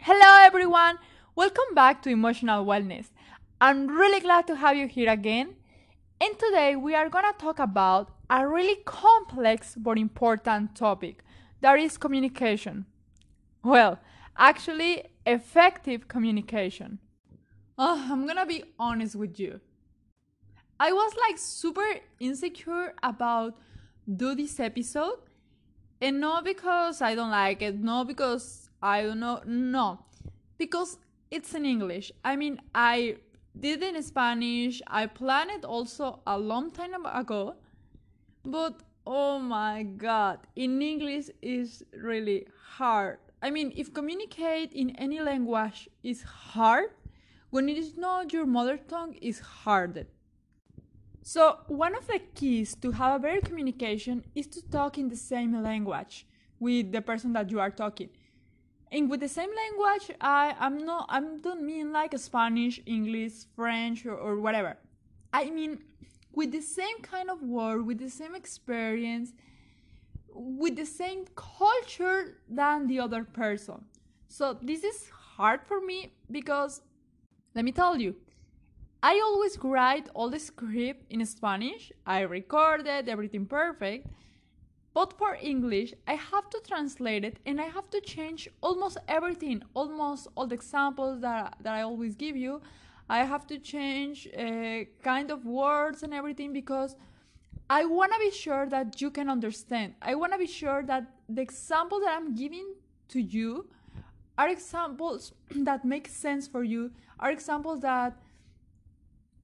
Hello, everyone. Welcome back to Emotional Wellness. I'm really glad to have you here again. And today we are going to talk about a really complex but important topic that is communication. Well, actually, effective communication. Oh, I'm gonna be honest with you. I was like super insecure about do this episode and not because I don't like it, not because I don't know, no, because it's in English. I mean, I did in Spanish. I planned it also a long time ago, but oh my god, in English is really hard. I mean, if communicate in any language is hard, when it is not your mother tongue is harder. So, one of the keys to have a better communication is to talk in the same language with the person that you are talking. And with the same language, I am not I don't mean like Spanish, English, French or, or whatever. I mean with the same kind of word, with the same experience, with the same culture than the other person. So this is hard for me because let me tell you, I always write all the script in Spanish. I recorded everything perfect. But for English, I have to translate it and I have to change almost everything, almost all the examples that, that I always give you. I have to change uh, kind of words and everything because I want to be sure that you can understand. I want to be sure that the examples that I'm giving to you are examples that make sense for you, are examples that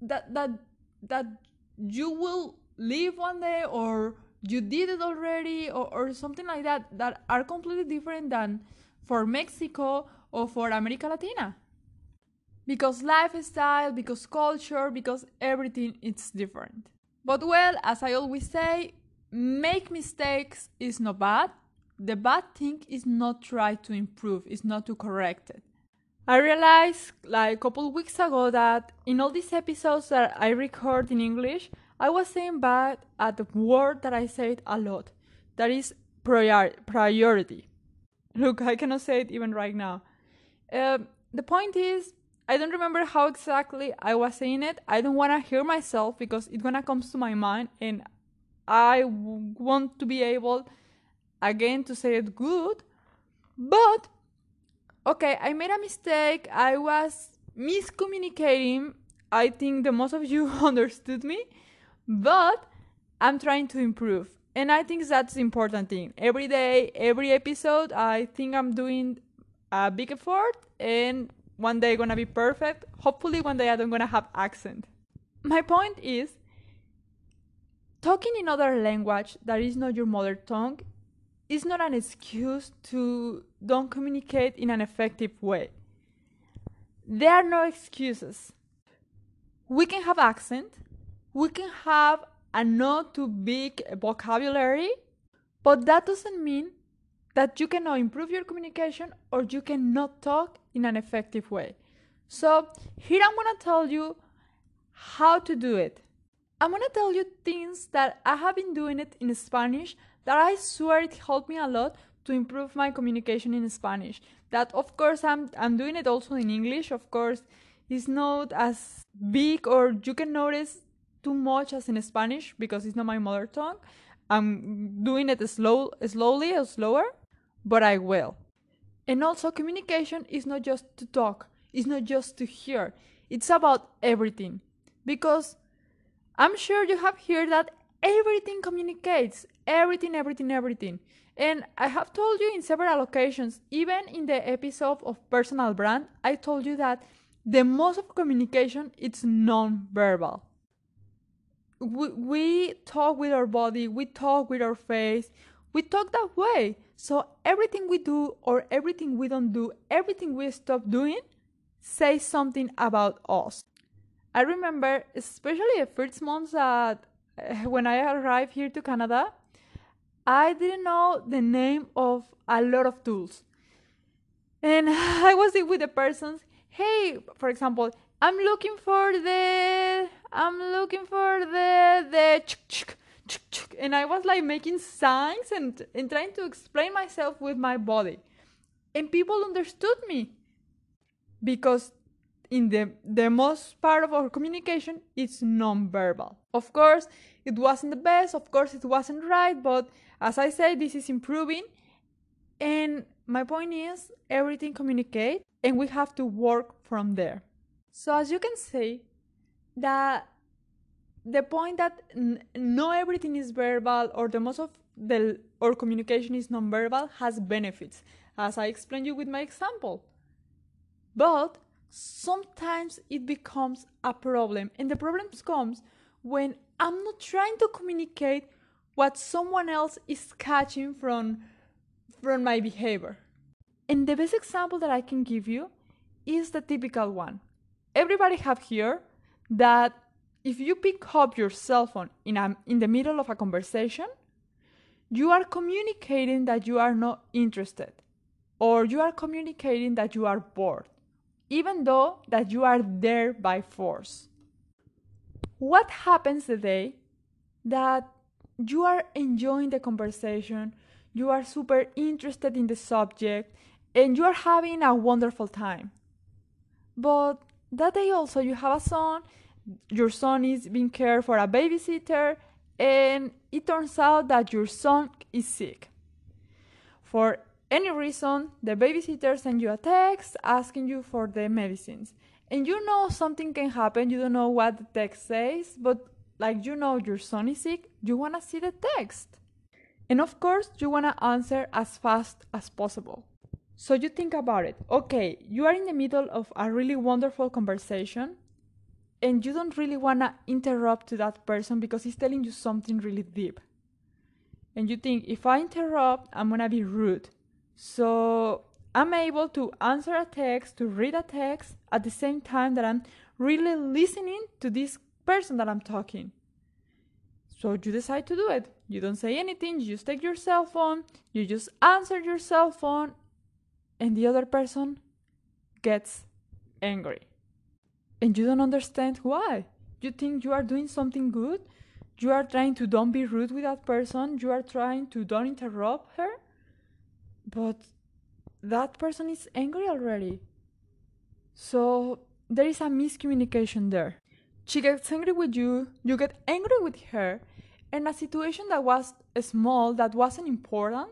that that that you will live one day or you did it already or, or something like that that are completely different than for Mexico or for America Latina. Because lifestyle, because culture, because everything is different. But well, as I always say, make mistakes is not bad. The bad thing is not try to improve, is not to correct it. I realized like a couple weeks ago that in all these episodes that I record in English, I was saying bad at the word that I said a lot. That is prior- priority. Look, I cannot say it even right now. Uh, the point is, I don't remember how exactly I was saying it. I don't want to hear myself because it's gonna come to my mind, and I w- want to be able again to say it good. But okay, I made a mistake. I was miscommunicating. I think the most of you understood me, but I'm trying to improve. And I think that's the important thing. Every day, every episode, I think I'm doing a big effort and one day gonna be perfect. Hopefully one day I'm gonna have accent. My point is talking in other language that is not your mother tongue is not an excuse to don't communicate in an effective way. There are no excuses. We can have accent, we can have a not too big vocabulary, but that doesn't mean that you cannot improve your communication or you cannot talk in an effective way. So, here I'm gonna tell you how to do it. I'm gonna tell you things that I have been doing it in Spanish that I swear it helped me a lot to improve my communication in Spanish. That of course I'm I'm doing it also in English, of course, it's not as big or you can notice too much as in Spanish because it's not my mother tongue. I'm doing it slow slowly or slower, but I will. And also communication is not just to talk, it's not just to hear. It's about everything. Because I'm sure you have heard that everything communicates everything everything everything and i have told you in several occasions even in the episode of personal brand i told you that the most of communication it's non-verbal we, we talk with our body we talk with our face we talk that way. So everything we do or everything we don't do, everything we stop doing, says something about us. I remember, especially the first months that when I arrived here to Canada, I didn't know the name of a lot of tools. And I was with the persons, hey, for example, I'm looking for the, I'm looking for the, the, and I was like making signs and, and trying to explain myself with my body. And people understood me because in the, the most part of our communication it's non-verbal. Of course, it wasn't the best, of course it wasn't right, but as I said, this is improving. And my point is everything communicate and we have to work from there. So as you can see, that the point that not everything is verbal or the most of the or communication is non-verbal has benefits as i explained you with my example but sometimes it becomes a problem. And the problem comes when i'm not trying to communicate what someone else is catching from from my behavior. And the best example that i can give you is the typical one. Everybody have here that if you pick up your cell phone in, a, in the middle of a conversation, you are communicating that you are not interested or you are communicating that you are bored, even though that you are there by force. What happens the day that you are enjoying the conversation, you are super interested in the subject, and you are having a wonderful time. But that day also you have a son your son is being cared for a babysitter and it turns out that your son is sick. For any reason, the babysitter sends you a text asking you for the medicines. And you know something can happen, you don't know what the text says, but like you know your son is sick, you want to see the text. And of course, you want to answer as fast as possible. So you think about it. Okay, you are in the middle of a really wonderful conversation and you don't really want to interrupt to that person because he's telling you something really deep and you think if i interrupt i'm to be rude so i'm able to answer a text to read a text at the same time that i'm really listening to this person that i'm talking so you decide to do it you don't say anything you just take your cell phone you just answer your cell phone and the other person gets angry and you don't understand why. You think you are doing something good? You are trying to don't be rude with that person. You are trying to don't interrupt her. But that person is angry already. So there is a miscommunication there. She gets angry with you, you get angry with her, and a situation that was small, that wasn't important,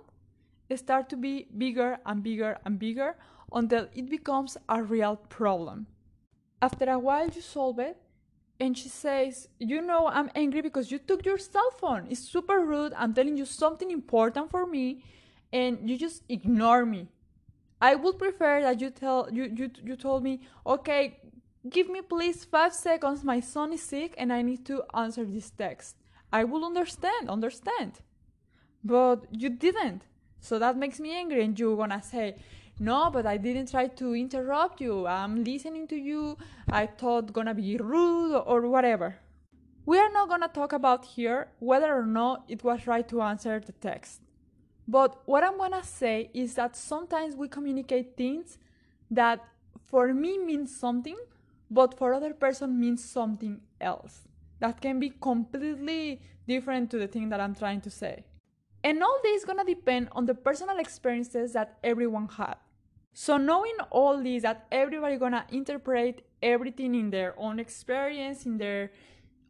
start to be bigger and bigger and bigger until it becomes a real problem. After a while, you solve it, and she says, You know, I'm angry because you took your cell phone. It's super rude. I'm telling you something important for me, and you just ignore me. I would prefer that you tell you you you told me, okay, give me please five seconds. My son is sick and I need to answer this text. I will understand, understand. But you didn't. So that makes me angry, and you're gonna say, no but i didn't try to interrupt you i'm listening to you i thought gonna be rude or whatever we are not gonna talk about here whether or not it was right to answer the text but what i'm gonna say is that sometimes we communicate things that for me means something but for other person means something else that can be completely different to the thing that i'm trying to say and all this is gonna depend on the personal experiences that everyone had. So knowing all this that everybody gonna interpret everything in their own experience, in their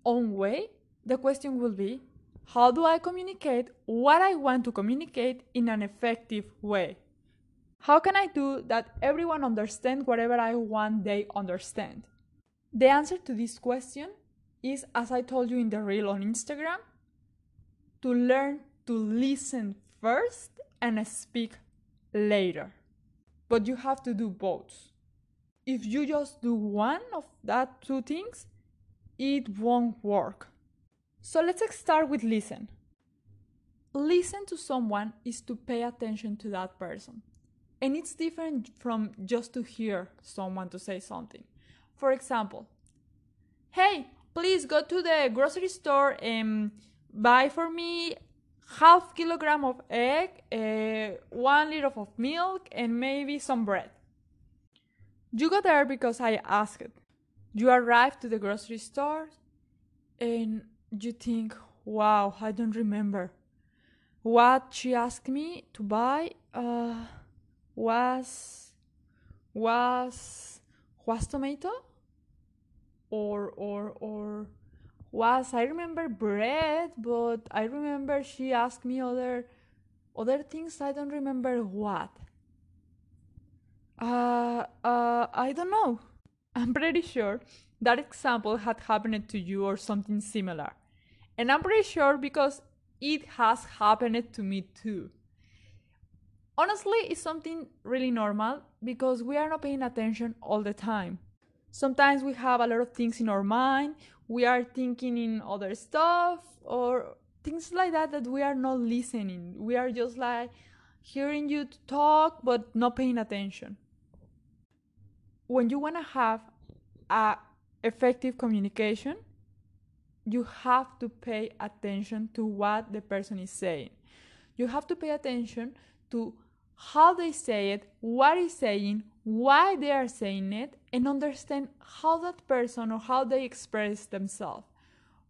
own way, the question will be, how do I communicate what I want to communicate in an effective way? How can I do that everyone understand whatever I want they understand? The answer to this question is as I told you in the reel on Instagram, to learn to listen first and speak later. But you have to do both. If you just do one of that two things, it won't work. So let's start with listen. listen to someone is to pay attention to that person. And it's different from just to hear someone to say something. For example, hey, please go to the grocery store and buy for me half kilogram of egg, uh, one liter of milk, and maybe some bread. You go there because I asked. You arrive to the grocery store and you think, wow, I don't remember. What she asked me to buy uh, was was was tomato or or or was I remember bread, but I remember she asked me other other things. I don't remember what. Uh, uh, I don't know. I'm pretty sure that example had happened to you or something similar. And I'm pretty sure because it has happened to me too. Honestly, it's something really normal because we are not paying attention all the time. Sometimes we have a lot of things in our mind, we are thinking in other stuff, or things like that that we are not listening. We are just like hearing you talk but not paying attention. When you want to have a effective communication, you have to pay attention to what the person is saying. You have to pay attention to how they say it, what is saying, why they are saying it, and understand how that person or how they express themselves,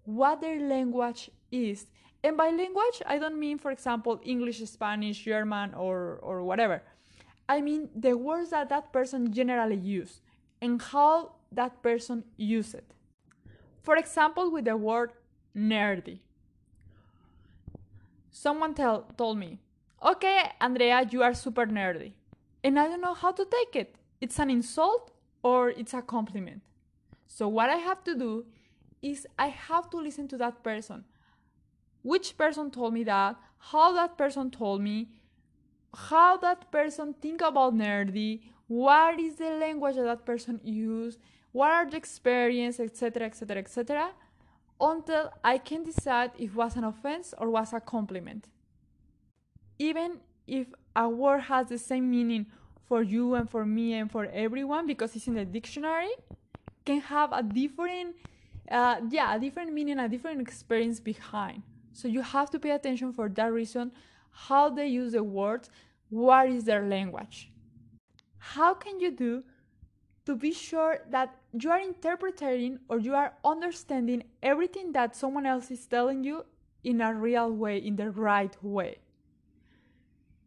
what their language is. And by language, I don't mean, for example, English, Spanish, German, or, or whatever. I mean the words that that person generally use and how that person use it. For example, with the word nerdy. Someone tell, told me, okay, Andrea, you are super nerdy. And I don't know how to take it. It's an insult or it's a compliment. So, what I have to do is I have to listen to that person. Which person told me that? How that person told me? How that person think about nerdy? What is the language that that person use? What are the experience, etc., etc., etc., until I can decide if was an offense or was a compliment. Even if a word has the same meaning for you and for me and for everyone because it's in the dictionary, can have a different, uh, yeah, a different meaning, a different experience behind. So you have to pay attention for that reason, how they use the words, what is their language. How can you do to be sure that you are interpreting or you are understanding everything that someone else is telling you in a real way, in the right way.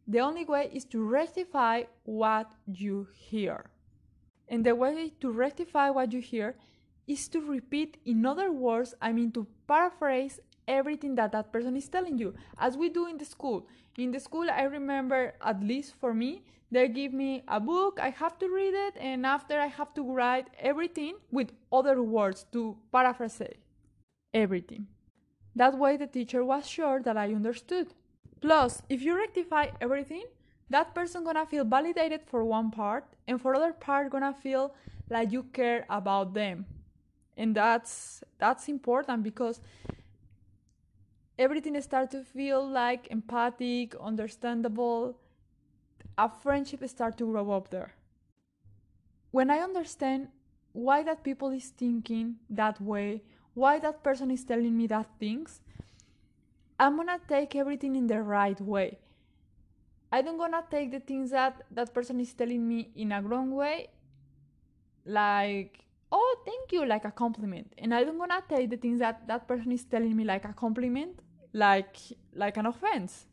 The only way is to rectify what you hear. And the way to rectify what you hear is to repeat, in other words, I mean to paraphrase everything that that person is telling you, as we do in the school. In the school, I remember, at least for me, they give me a book, I have to read it, and after I have to write everything with other words to paraphrase everything. That way, the teacher was sure that I understood. Plus, if you rectify everything, that person gonna feel validated for one part, and for other part gonna feel like you care about them, and that's that's important because everything starts to feel like empathic, understandable, a friendship start to grow up there. When I understand why that people is thinking that way, why that person is telling me that things, I'm gonna take everything in the right way. I don't gonna take the things that that person is telling me in a wrong way, like oh thank you like a compliment, and I don't gonna take the things that that person is telling me like a compliment, like like an offense.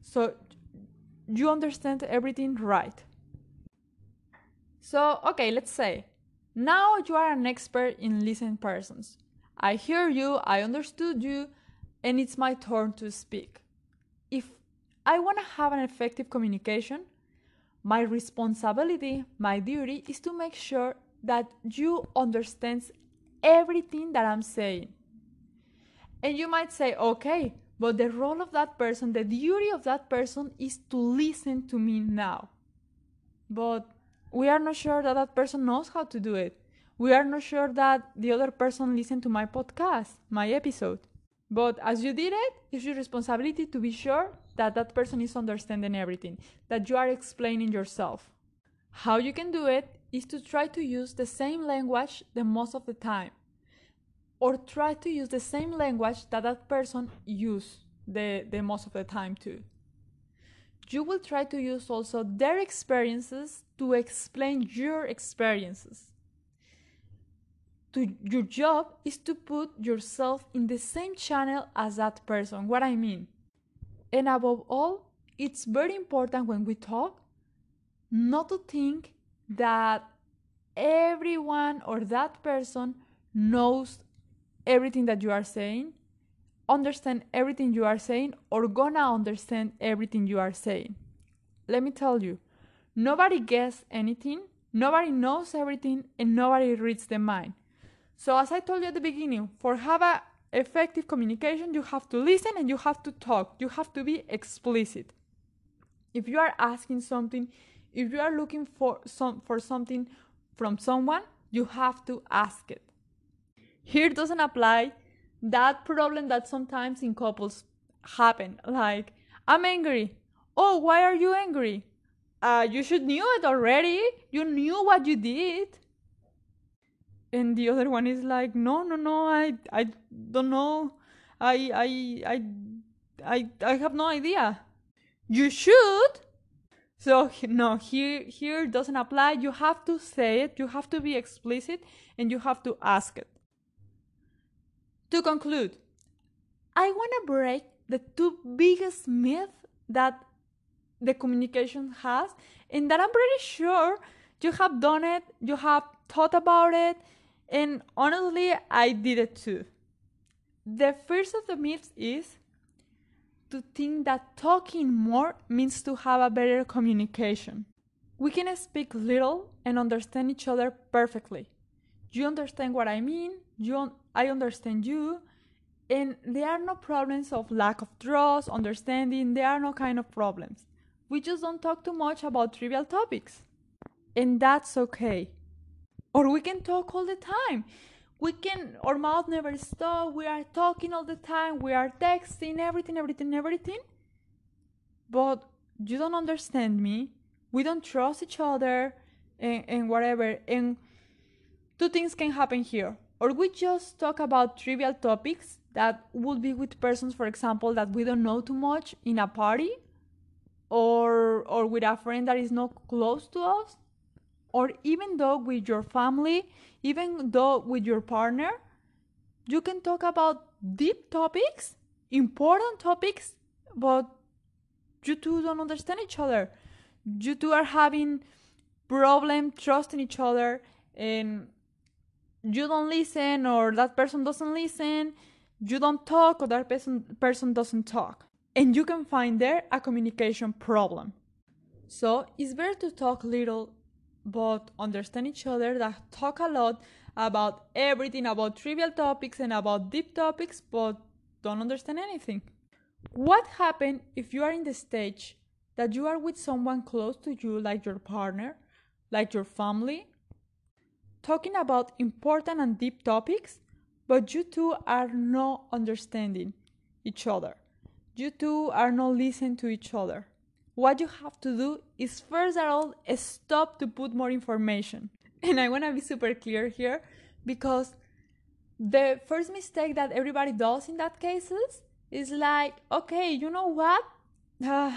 So you understand everything right. So, okay, let's say now you are an expert in listening persons. I hear you, I understood you, and it's my turn to speak. If I want to have an effective communication, my responsibility, my duty is to make sure that you understand everything that I'm saying. And you might say, okay, but the role of that person, the duty of that person is to listen to me now. But we are not sure that that person knows how to do it. We are not sure that the other person listened to my podcast, my episode. But as you did it, it's your responsibility to be sure that that person is understanding everything, that you are explaining yourself. How you can do it is to try to use the same language the most of the time, or try to use the same language that that person use the, the most of the time too. You will try to use also their experiences to explain your experiences to your job is to put yourself in the same channel as that person. What I mean. And above all, it's very important when we talk not to think that everyone or that person knows everything that you are saying, understand everything you are saying, or gonna understand everything you are saying. Let me tell you, nobody gets anything, nobody knows everything, and nobody reads the mind. So as I told you at the beginning, for have a effective communication, you have to listen and you have to talk. You have to be explicit. If you are asking something, if you are looking for some for something from someone, you have to ask it. Here doesn't apply that problem that sometimes in couples happen. Like, I'm angry. Oh, why are you angry? Uh, you should knew it already. You knew what you did and the other one is like no no no i i don't know i i i i, I have no idea you should so no here here doesn't apply you have to say it you have to be explicit and you have to ask it to conclude i want to break the two biggest myths that the communication has and that i'm pretty sure you have done it you have thought about it and honestly, I did it too. The first of the myths is to think that talking more means to have a better communication. We can speak little and understand each other perfectly. You understand what I mean, you I understand you, and there are no problems of lack of trust, understanding, there are no kind of problems. We just don't talk too much about trivial topics. And that's okay. Or we can talk all the time. We can our mouth never stop. We are talking all the time. We are texting everything everything everything. But you don't understand me. We don't trust each other and, and whatever. And two things can happen here or we just talk about trivial topics that would be with persons for example that we don't know too much in a party or or with a friend that is not close to us or even though with your family, even though with your partner, you can talk about deep topics, important topics, but you two don't understand each other. You two are having problem trusting each other and you don't listen or that person doesn't listen you don't talk or that person person doesn't talk. And you can find there a communication problem. So it's better to talk little but understand each other that talk a lot about everything about trivial topics and about deep topics but don't understand anything. What happens if you are in the stage that you are with someone close to you like your partner like your family talking about important and deep topics but you two are not understanding each other you two are not listening to each other what you have to do is first of all stop to put more information. And I want to be super clear here because the first mistake that everybody does in that cases is like, okay, you know what? Uh,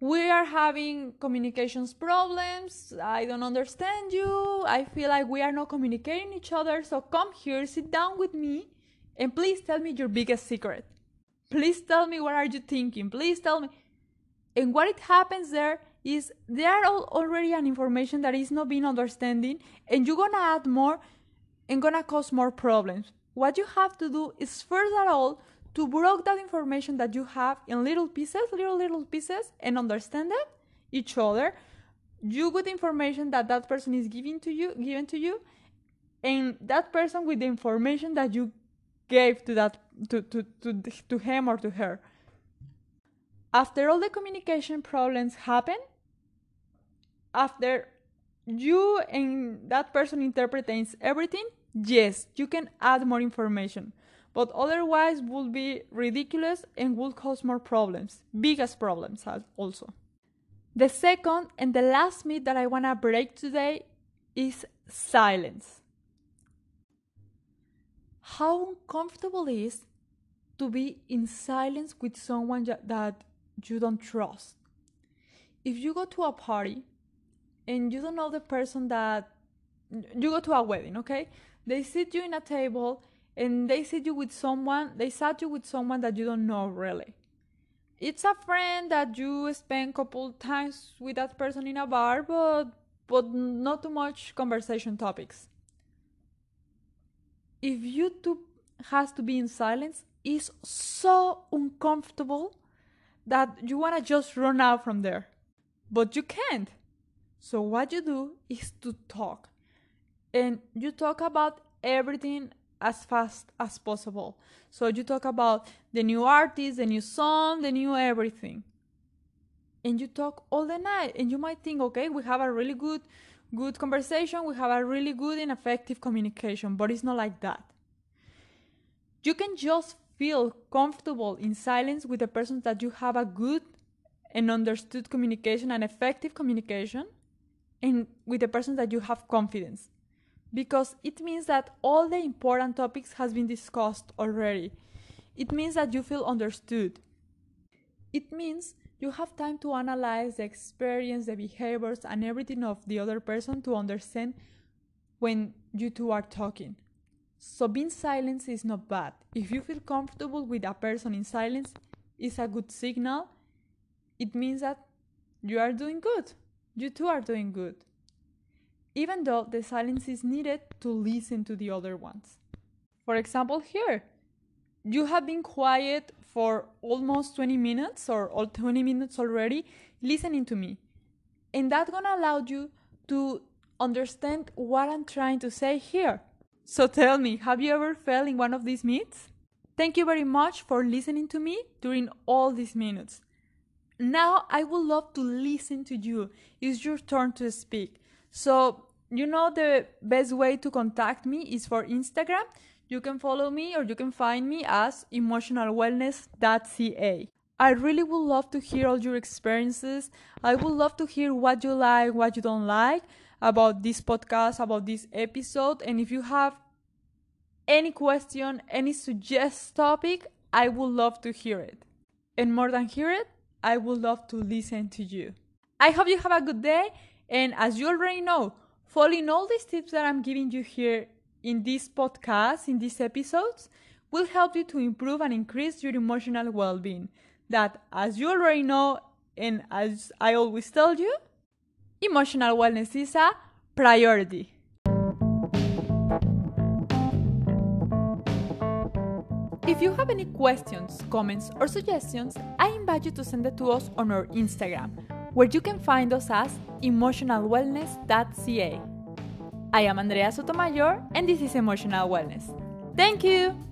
we are having communications problems. I don't understand you. I feel like we are not communicating each other. So come here, sit down with me, and please tell me your biggest secret. Please tell me what are you thinking. Please tell me and what it happens there is there are already an information that is not being understanding and you're gonna add more and gonna cause more problems what you have to do is first of all to break that information that you have in little pieces little little pieces and understand it each other you with information that that person is giving to you given to you and that person with the information that you gave to that to to to, to him or to her after all the communication problems happen, after you and that person interprets everything, yes, you can add more information. But otherwise would be ridiculous and would cause more problems, biggest problems also. The second and the last myth that I want to break today is silence. How uncomfortable it is to be in silence with someone that you don't trust. If you go to a party and you don't know the person that you go to a wedding, okay? They sit you in a table and they sit you with someone, they sat you with someone that you don't know really. It's a friend that you spend a couple times with that person in a bar, but but not too much conversation topics. If you two has to be in silence, is so uncomfortable that you want to just run out from there. But you can't. So what you do is to talk. And you talk about everything as fast as possible. So you talk about the new artist, the new song, the new everything. And you talk all the night and you might think, okay, we have a really good good conversation, we have a really good and effective communication, but it's not like that. You can just feel comfortable in silence with the person that you have a good and understood communication and effective communication and with the person that you have confidence because it means that all the important topics has been discussed already. It means that you feel understood. It means you have time to analyze the experience, the behaviors, and everything of the other person to understand when you two are talking. So being silent is not bad. If you feel comfortable with a person in silence, it's a good signal. It means that you are doing good. You two are doing good even though the silence is needed to listen to the other ones. For example, here, you have been quiet for almost 20 minutes or all 20 minutes already listening to me. And that's gonna allow you to understand what I'm trying to say here. So tell me, have you ever failed in one of these myths? Thank you very much for listening to me during all these minutes. Now I would love to listen to you. It's your turn to speak. So, you know, the best way to contact me is for Instagram. You can follow me or you can find me as emotionalwellness.ca. I really would love to hear all your experiences. I would love to hear what you like, what you don't like about this podcast, about this episode. And if you have any question, any suggest topic, I would love to hear it. And more than hear it, I would love to listen to you. I hope you have a good day and as you already know, following all these tips that I'm giving you here in this podcast, in these episodes, will help you to improve and increase your emotional well being. That, as you already know, and as I always tell you, emotional wellness is a priority. If you have any questions, comments, or suggestions, I invite you to send it to us on our Instagram where you can find us as emotionalwellness.ca. I am Andrea Sotomayor, and this is Emotional Wellness. Thank you!